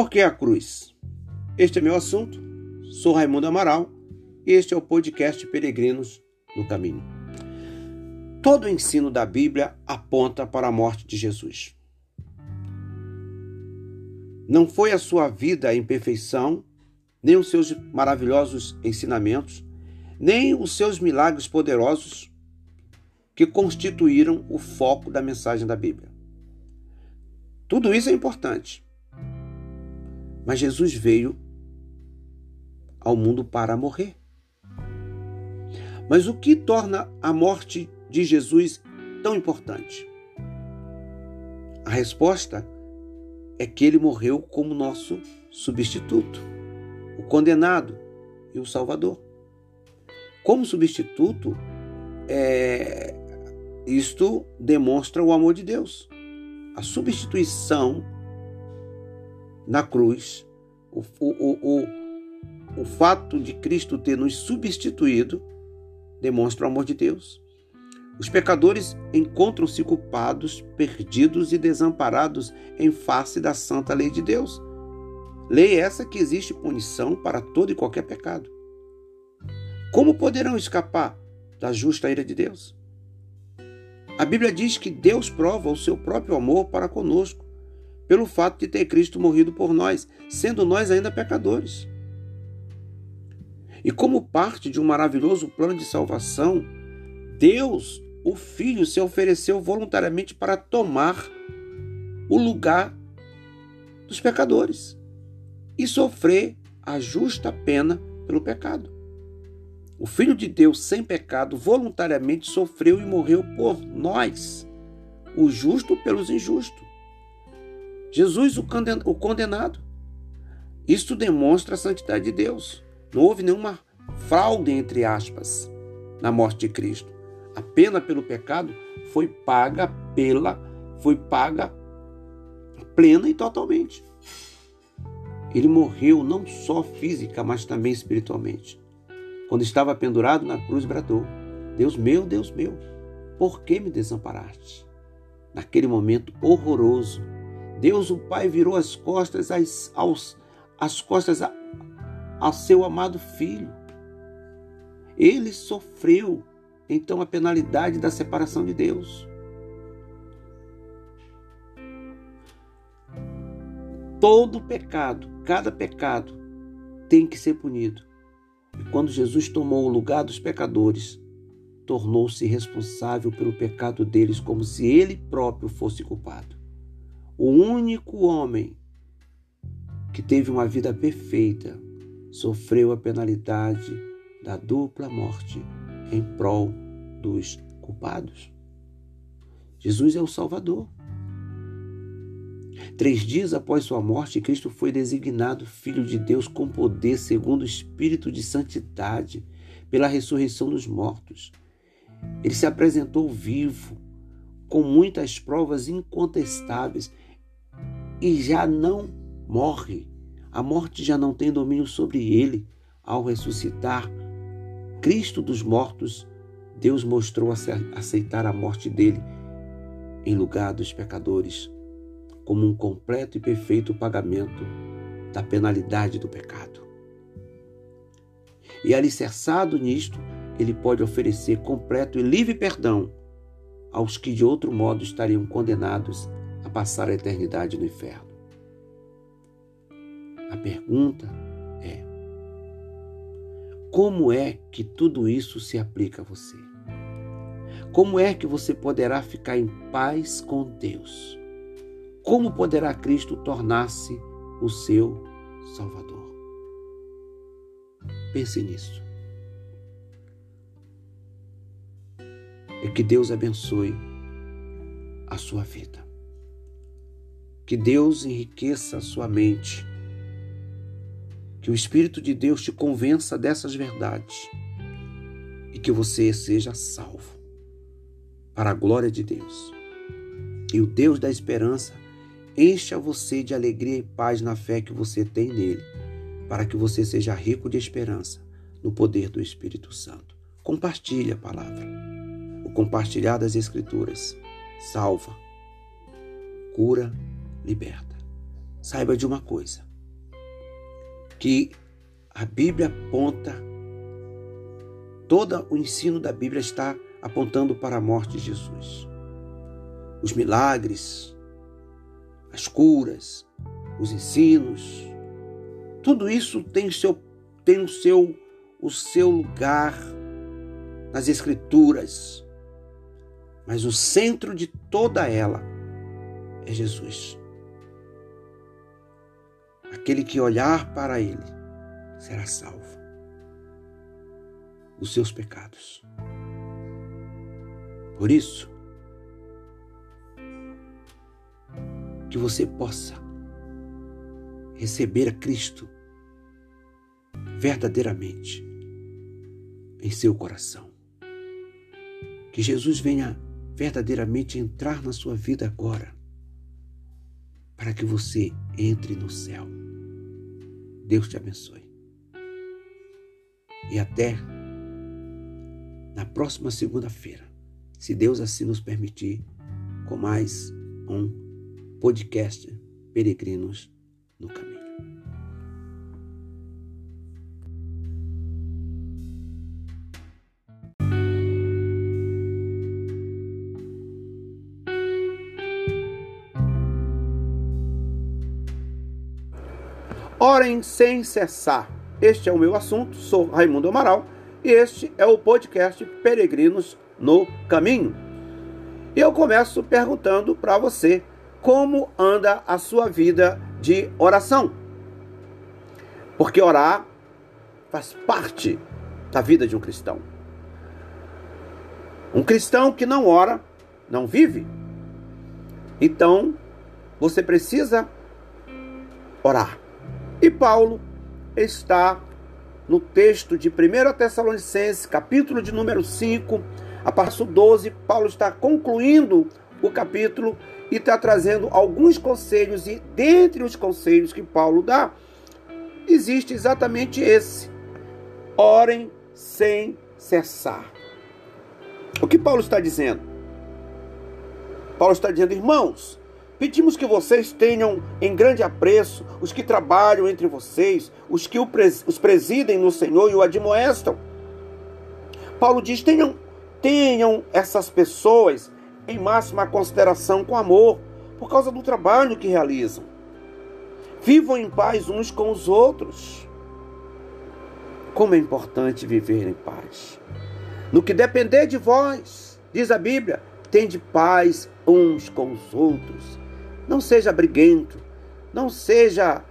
Por que a cruz? Este é meu assunto. Sou Raimundo Amaral e este é o podcast Peregrinos no Caminho. Todo o ensino da Bíblia aponta para a morte de Jesus. Não foi a sua vida em perfeição, nem os seus maravilhosos ensinamentos, nem os seus milagres poderosos que constituíram o foco da mensagem da Bíblia. Tudo isso é importante. Mas Jesus veio ao mundo para morrer. Mas o que torna a morte de Jesus tão importante? A resposta é que ele morreu como nosso substituto, o condenado e o salvador. Como substituto, é, isto demonstra o amor de Deus. A substituição na cruz, o, o, o, o fato de Cristo ter nos substituído, demonstra o amor de Deus. Os pecadores encontram-se culpados, perdidos e desamparados em face da santa lei de Deus. Lei essa que existe punição para todo e qualquer pecado. Como poderão escapar da justa ira de Deus? A Bíblia diz que Deus prova o seu próprio amor para conosco, pelo fato de ter Cristo morrido por nós, sendo nós ainda pecadores. E como parte de um maravilhoso plano de salvação, Deus o Filho se ofereceu voluntariamente para tomar o lugar dos pecadores e sofrer a justa pena pelo pecado. O Filho de Deus, sem pecado, voluntariamente sofreu e morreu por nós, o justo pelos injustos. Jesus, o condenado. Isto demonstra a santidade de Deus. Não houve nenhuma fraude, entre aspas, na morte de Cristo. A pena pelo pecado foi paga pela foi paga plena e totalmente. Ele morreu não só física, mas também espiritualmente. Quando estava pendurado na cruz, bradou: Deus meu, Deus meu, por que me desamparaste? Naquele momento horroroso, Deus o Pai virou as costas às, aos, as costas a, ao seu amado filho. Ele sofreu então a penalidade da separação de Deus. Todo pecado, cada pecado, tem que ser punido. E quando Jesus tomou o lugar dos pecadores, tornou-se responsável pelo pecado deles, como se ele próprio fosse culpado. O único homem que teve uma vida perfeita sofreu a penalidade da dupla morte em prol dos culpados. Jesus é o Salvador. Três dias após sua morte, Cristo foi designado Filho de Deus com poder, segundo o Espírito de Santidade, pela ressurreição dos mortos. Ele se apresentou vivo, com muitas provas incontestáveis, e já não morre. A morte já não tem domínio sobre ele ao ressuscitar Cristo dos mortos, Deus mostrou aceitar a morte dele em lugar dos pecadores, como um completo e perfeito pagamento da penalidade do pecado. E alicerçado nisto, ele pode oferecer completo e livre perdão aos que de outro modo estariam condenados passar a eternidade no inferno. A pergunta como é que tudo isso se aplica a você? Como é que você poderá ficar em paz com Deus? Como poderá Cristo tornar-se o seu Salvador? Pense nisso. E que Deus abençoe a sua vida. Que Deus enriqueça a sua mente que o Espírito de Deus te convença dessas verdades e que você seja salvo para a glória de Deus. E o Deus da esperança encha você de alegria e paz na fé que você tem nele, para que você seja rico de esperança no poder do Espírito Santo. Compartilhe a palavra. O compartilhar das Escrituras salva, cura, liberta. Saiba de uma coisa que a Bíblia aponta, todo o ensino da Bíblia está apontando para a morte de Jesus. Os milagres, as curas, os ensinos, tudo isso tem o seu, tem o seu, o seu lugar nas Escrituras. Mas o centro de toda ela é Jesus. Aquele que olhar para Ele será salvo dos seus pecados. Por isso, que você possa receber a Cristo verdadeiramente em seu coração. Que Jesus venha verdadeiramente entrar na sua vida agora, para que você entre no céu. Deus te abençoe. E até na próxima segunda-feira, se Deus assim nos permitir, com mais um podcast Peregrinos no Caminho. Orem sem cessar. Este é o meu assunto. Sou Raimundo Amaral e este é o podcast Peregrinos no Caminho. Eu começo perguntando para você como anda a sua vida de oração. Porque orar faz parte da vida de um cristão. Um cristão que não ora não vive. Então, você precisa orar. E Paulo está no texto de 1 Tessalonicenses, capítulo de número 5, a do 12, Paulo está concluindo o capítulo e está trazendo alguns conselhos, e dentre os conselhos que Paulo dá, existe exatamente esse: orem sem cessar. O que Paulo está dizendo? Paulo está dizendo, irmãos, Pedimos que vocês tenham em grande apreço os que trabalham entre vocês, os que os presidem no Senhor e o admoestam. Paulo diz: tenham, tenham essas pessoas em máxima consideração com amor, por causa do trabalho que realizam. Vivam em paz uns com os outros. Como é importante viver em paz. No que depender de vós, diz a Bíblia, tende paz uns com os outros. Não seja briguento. Não seja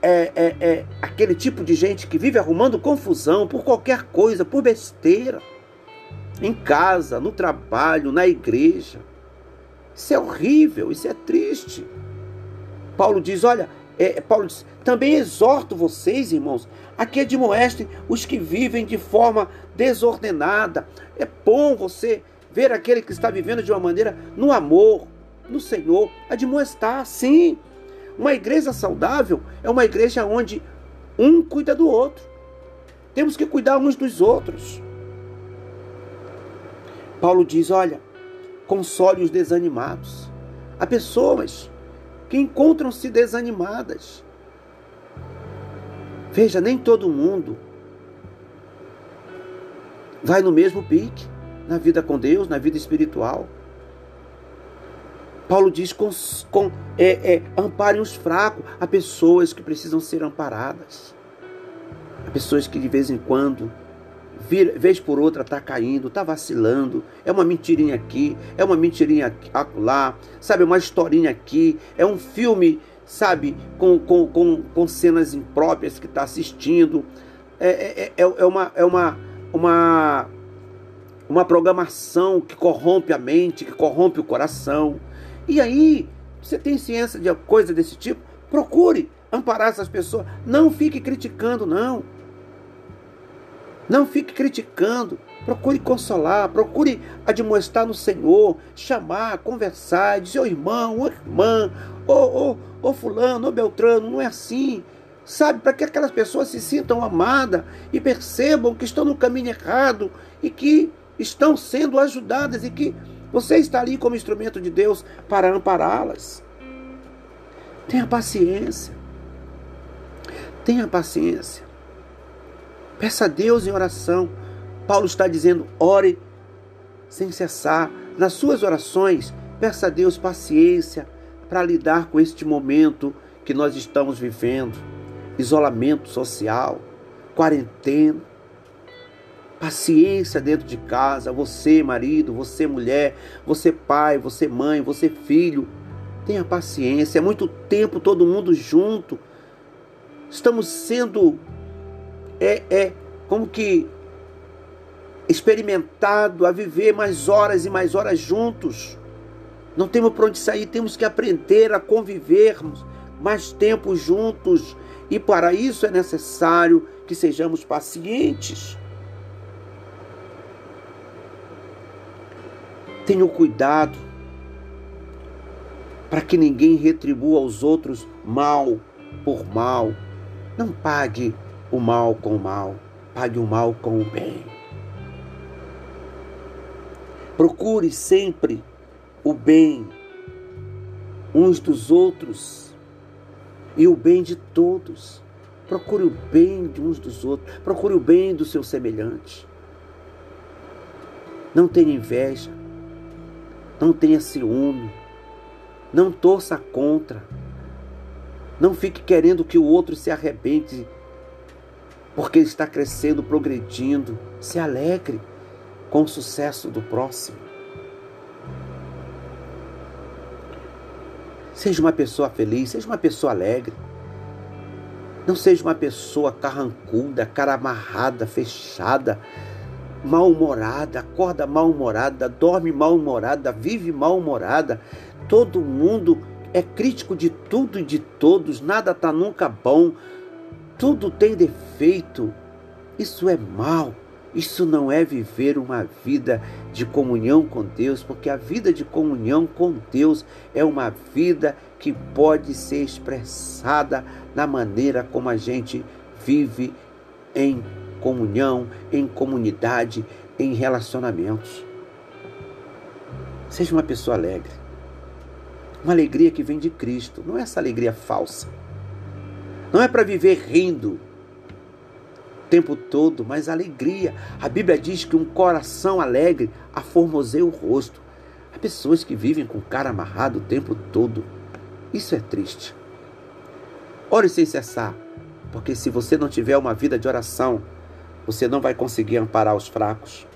é, é, é, aquele tipo de gente que vive arrumando confusão por qualquer coisa, por besteira. Em casa, no trabalho, na igreja. Isso é horrível, isso é triste. Paulo diz: olha, é, Paulo diz, também exorto vocês, irmãos, a que admoestem os que vivem de forma desordenada. É bom você ver aquele que está vivendo de uma maneira no amor, no Senhor, admoestar, sim. Uma igreja saudável é uma igreja onde um cuida do outro. Temos que cuidar uns dos outros. Paulo diz: olha, console os desanimados. Há pessoas que encontram-se desanimadas. Veja, nem todo mundo vai no mesmo pique na vida com Deus, na vida espiritual. Paulo diz: com, com, é, é, amparem os fracos. Há pessoas que precisam ser amparadas. Há pessoas que de vez em quando, vez por outra, está caindo, está vacilando. É uma mentirinha aqui, é uma mentirinha lá, sabe? Uma historinha aqui, é um filme, sabe? Com, com, com, com cenas impróprias que está assistindo. É, é, é, é, uma, é uma, uma, uma programação que corrompe a mente, que corrompe o coração. E aí, você tem ciência de coisa desse tipo? Procure amparar essas pessoas. Não fique criticando, não. Não fique criticando. Procure consolar, procure admoestar no Senhor, chamar, conversar, dizer, ô irmão, ô irmã, ô, ô, ô fulano, ô beltrano, não é assim. Sabe, para que aquelas pessoas se sintam amadas e percebam que estão no caminho errado e que estão sendo ajudadas e que você está ali como instrumento de Deus para ampará-las. Tenha paciência. Tenha paciência. Peça a Deus em oração. Paulo está dizendo: ore sem cessar. Nas suas orações, peça a Deus paciência para lidar com este momento que nós estamos vivendo isolamento social, quarentena. Paciência dentro de casa, você marido, você mulher, você pai, você mãe, você filho. Tenha paciência, é muito tempo todo mundo junto. Estamos sendo é, é como que experimentado a viver mais horas e mais horas juntos. Não temos para onde sair, temos que aprender a convivermos mais tempo juntos. E para isso é necessário que sejamos pacientes. Tenha cuidado para que ninguém retribua aos outros mal por mal. Não pague o mal com o mal, pague o mal com o bem. Procure sempre o bem uns dos outros e o bem de todos. Procure o bem de uns dos outros, procure o bem do seu semelhante. Não tenha inveja, não tenha ciúme, não torça contra, não fique querendo que o outro se arrebente porque ele está crescendo, progredindo. Se alegre com o sucesso do próximo. Seja uma pessoa feliz, seja uma pessoa alegre. Não seja uma pessoa carrancuda, cara amarrada, fechada, mal-humorada, acorda mal-humorada, dorme mal-humorada, vive mal-humorada. Todo mundo é crítico de tudo e de todos, nada está nunca bom, tudo tem defeito. Isso é mal. Isso não é viver uma vida de comunhão com Deus, porque a vida de comunhão com Deus é uma vida que pode ser expressada na maneira como a gente vive em comunhão, em comunidade, em relacionamentos. Seja uma pessoa alegre. Uma alegria que vem de Cristo, não é essa alegria falsa. Não é para viver rindo, tempo todo, mas alegria. A Bíblia diz que um coração alegre aformoseia o rosto. Há pessoas que vivem com o cara amarrado o tempo todo. Isso é triste. Ore sem cessar, porque se você não tiver uma vida de oração, você não vai conseguir amparar os fracos.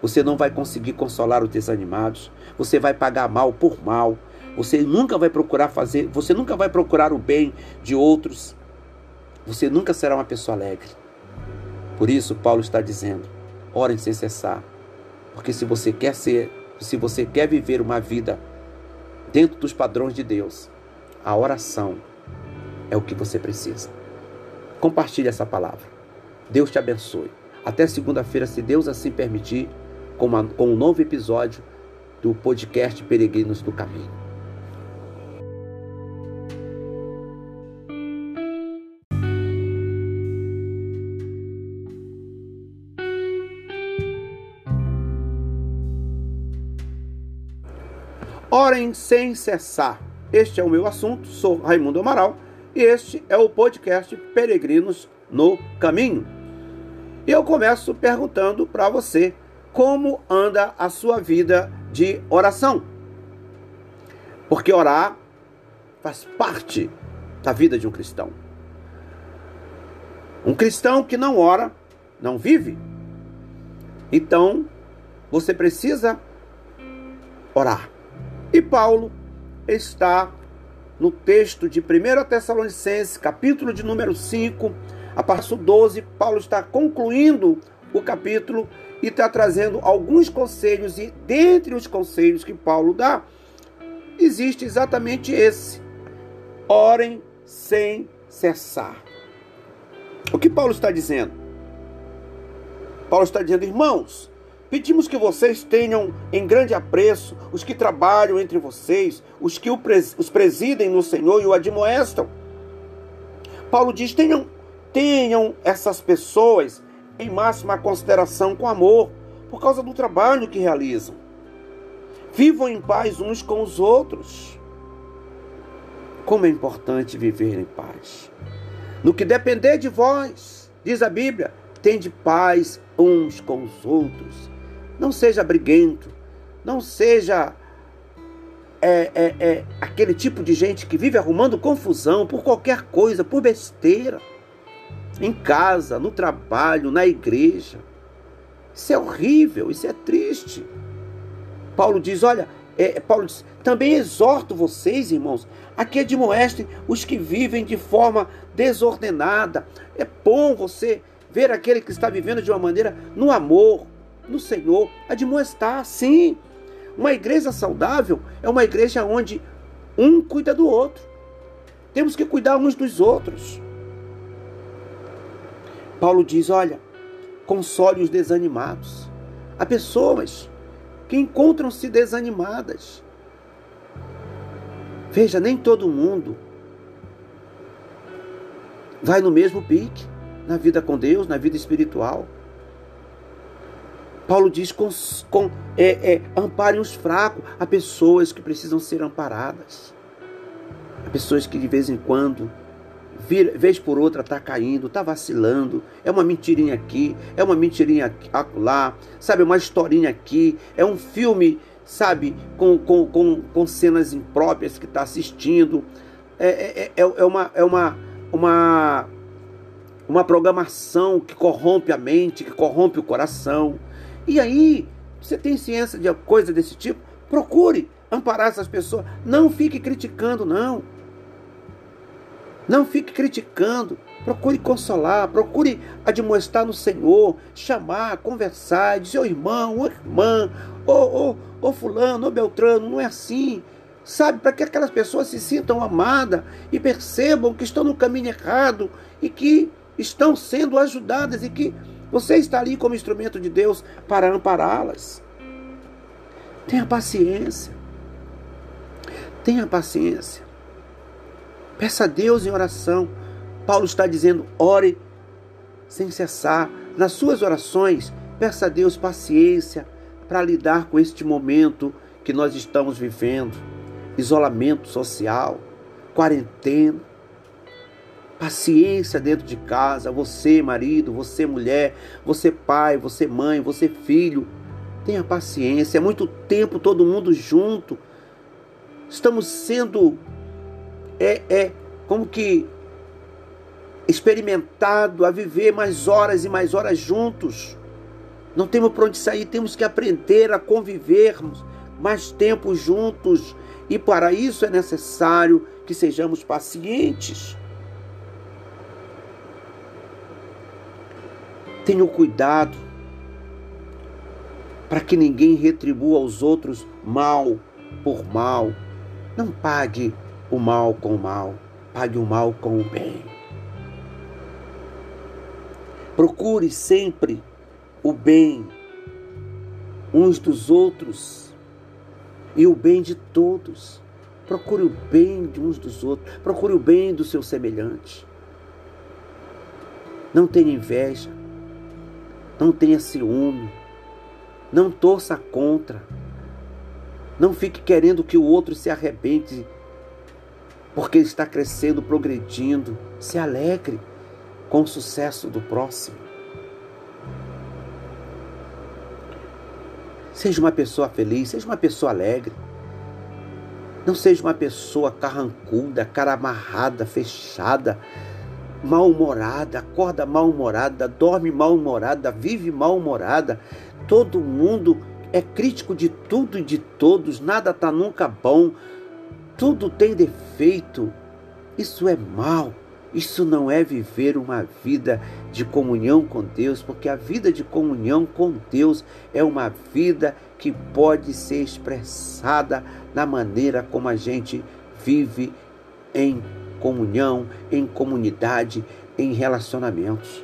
Você não vai conseguir consolar os desanimados. Você vai pagar mal por mal. Você nunca vai procurar fazer, você nunca vai procurar o bem de outros. Você nunca será uma pessoa alegre. Por isso, Paulo está dizendo: orem sem cessar. Porque se você quer ser, se você quer viver uma vida dentro dos padrões de Deus, a oração é o que você precisa. Compartilhe essa palavra. Deus te abençoe. Até segunda-feira, se Deus assim permitir, com, uma, com um novo episódio do podcast Peregrinos do Caminho. Orem sem cessar. Este é o meu assunto. Sou Raimundo Amaral e este é o podcast Peregrinos no Caminho. E eu começo perguntando para você como anda a sua vida de oração. Porque orar faz parte da vida de um cristão. Um cristão que não ora não vive. Então, você precisa orar. E Paulo está no texto de 1 Tessalonicenses, capítulo de número 5, a do 12, Paulo está concluindo o capítulo e está trazendo alguns conselhos, e dentre os conselhos que Paulo dá, existe exatamente esse: orem sem cessar. O que Paulo está dizendo? Paulo está dizendo, irmãos, Pedimos que vocês tenham em grande apreço os que trabalham entre vocês, os que os presidem no Senhor e o admoestam. Paulo diz: tenham, tenham essas pessoas em máxima consideração com amor, por causa do trabalho que realizam. Vivam em paz uns com os outros. Como é importante viver em paz. No que depender de vós, diz a Bíblia, tende paz uns com os outros. Não seja briguento, não seja é, é, é, aquele tipo de gente que vive arrumando confusão por qualquer coisa, por besteira. Em casa, no trabalho, na igreja. Isso é horrível, isso é triste. Paulo diz: olha, é, Paulo diz, também exorto vocês, irmãos, a que admoestem os que vivem de forma desordenada. É bom você ver aquele que está vivendo de uma maneira no amor, no Senhor, admoestar, sim. Uma igreja saudável é uma igreja onde um cuida do outro. Temos que cuidar uns dos outros. Paulo diz: olha, console os desanimados. Há pessoas que encontram-se desanimadas. Veja, nem todo mundo vai no mesmo pique na vida com Deus, na vida espiritual. Paulo diz: com, com, é, é, amparem os fracos. Há pessoas que precisam ser amparadas. Há pessoas que de vez em quando vez por outra está caindo, está vacilando, é uma mentirinha aqui, é uma mentirinha lá, sabe, uma historinha aqui, é um filme, sabe, com, com, com, com cenas impróprias que está assistindo, é, é, é, é, uma, é uma, uma, uma programação que corrompe a mente, que corrompe o coração. E aí, você tem ciência de coisa desse tipo? Procure amparar essas pessoas. Não fique criticando, não. Não fique criticando. Procure consolar, procure admoestar no Senhor, chamar, conversar, dizer, ô irmão, ô irmã, ô, ô, ô fulano, ô Beltrano, não é assim. Sabe, para que aquelas pessoas se sintam amadas e percebam que estão no caminho errado e que estão sendo ajudadas e que você está ali como instrumento de Deus para ampará-las. Tenha paciência. Tenha paciência. Peça a Deus em oração. Paulo está dizendo: ore sem cessar. Nas suas orações, peça a Deus paciência para lidar com este momento que nós estamos vivendo isolamento social, quarentena. Paciência dentro de casa, você marido, você mulher, você pai, você mãe, você filho. Tenha paciência, é muito tempo todo mundo junto. Estamos sendo é, é como que experimentado a viver mais horas e mais horas juntos. Não temos para onde sair, temos que aprender a convivermos mais tempo juntos. E para isso é necessário que sejamos pacientes. Tenha cuidado para que ninguém retribua aos outros mal por mal. Não pague o mal com o mal, pague o mal com o bem. Procure sempre o bem uns dos outros e o bem de todos. Procure o bem de uns dos outros, procure o bem do seu semelhante. Não tenha inveja, não tenha ciúme, não torça contra, não fique querendo que o outro se arrebente porque está crescendo, progredindo. Se alegre com o sucesso do próximo. Seja uma pessoa feliz, seja uma pessoa alegre. Não seja uma pessoa carrancuda, cara amarrada, fechada, mal-humorada, acorda mal-humorada, dorme mal-humorada, vive mal-humorada. Todo mundo é crítico de tudo e de todos, nada está nunca bom tudo tem defeito. Isso é mal. Isso não é viver uma vida de comunhão com Deus, porque a vida de comunhão com Deus é uma vida que pode ser expressada na maneira como a gente vive em comunhão, em comunidade, em relacionamentos.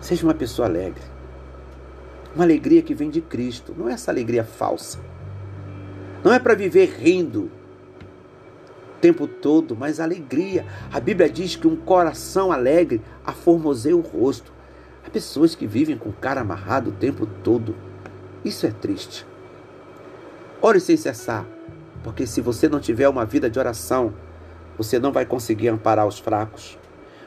Seja uma pessoa alegre. Uma alegria que vem de Cristo, não é essa alegria falsa não é para viver rindo o tempo todo, mas alegria. A Bíblia diz que um coração alegre aformoseia o rosto. Há pessoas que vivem com o cara amarrado o tempo todo. Isso é triste. Ore sem cessar, porque se você não tiver uma vida de oração, Você não vai conseguir amparar os fracos.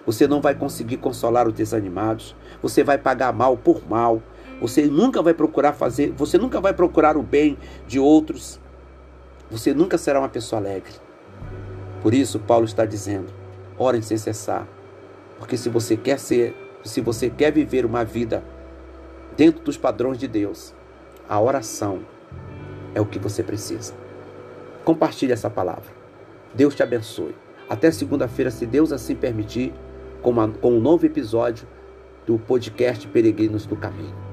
Você não vai conseguir consolar os desanimados. Você vai pagar mal por mal. Você nunca vai procurar fazer, você nunca vai procurar o bem de outros. Você nunca será uma pessoa alegre. Por isso, Paulo está dizendo: orem sem cessar. Porque se você quer ser, se você quer viver uma vida dentro dos padrões de Deus, a oração é o que você precisa. Compartilhe essa palavra. Deus te abençoe. Até segunda-feira, se Deus assim permitir, com, uma, com um novo episódio do podcast Peregrinos do Caminho.